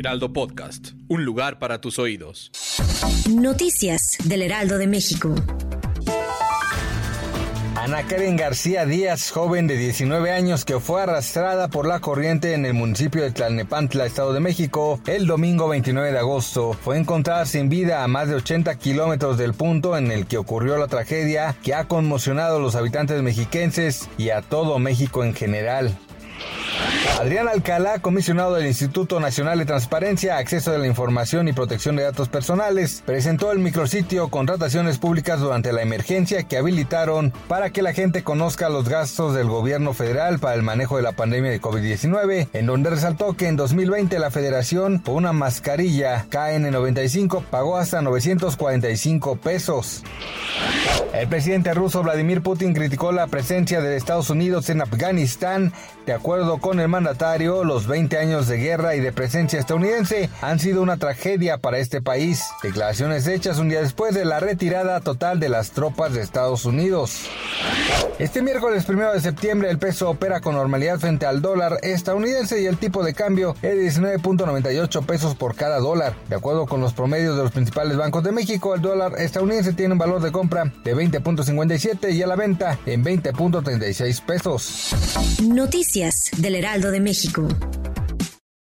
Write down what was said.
Heraldo Podcast. Un lugar para tus oídos. Noticias del Heraldo de México. Ana Karen García Díaz, joven de 19 años que fue arrastrada por la corriente en el municipio de Tlalnepantla, Estado de México, el domingo 29 de agosto, fue encontrada sin vida a más de 80 kilómetros del punto en el que ocurrió la tragedia que ha conmocionado a los habitantes mexiquenses y a todo México en general. Adrián Alcalá, comisionado del Instituto Nacional de Transparencia, Acceso a la Información y Protección de Datos Personales, presentó el micrositio Contrataciones Públicas durante la emergencia que habilitaron para que la gente conozca los gastos del gobierno federal para el manejo de la pandemia de COVID-19, en donde resaltó que en 2020 la federación por una mascarilla KN95 pagó hasta 945 pesos. El presidente ruso Vladimir Putin criticó la presencia de Estados Unidos en Afganistán. De acuerdo con el mandatario, los 20 años de guerra y de presencia estadounidense han sido una tragedia para este país. Declaraciones hechas un día después de la retirada total de las tropas de Estados Unidos. Este miércoles 1 de septiembre el peso opera con normalidad frente al dólar estadounidense y el tipo de cambio es de 19.98 pesos por cada dólar. De acuerdo con los promedios de los principales bancos de México, el dólar estadounidense tiene un valor de compra de 20.57 y a la venta en 20.36 pesos. Noticias del De México.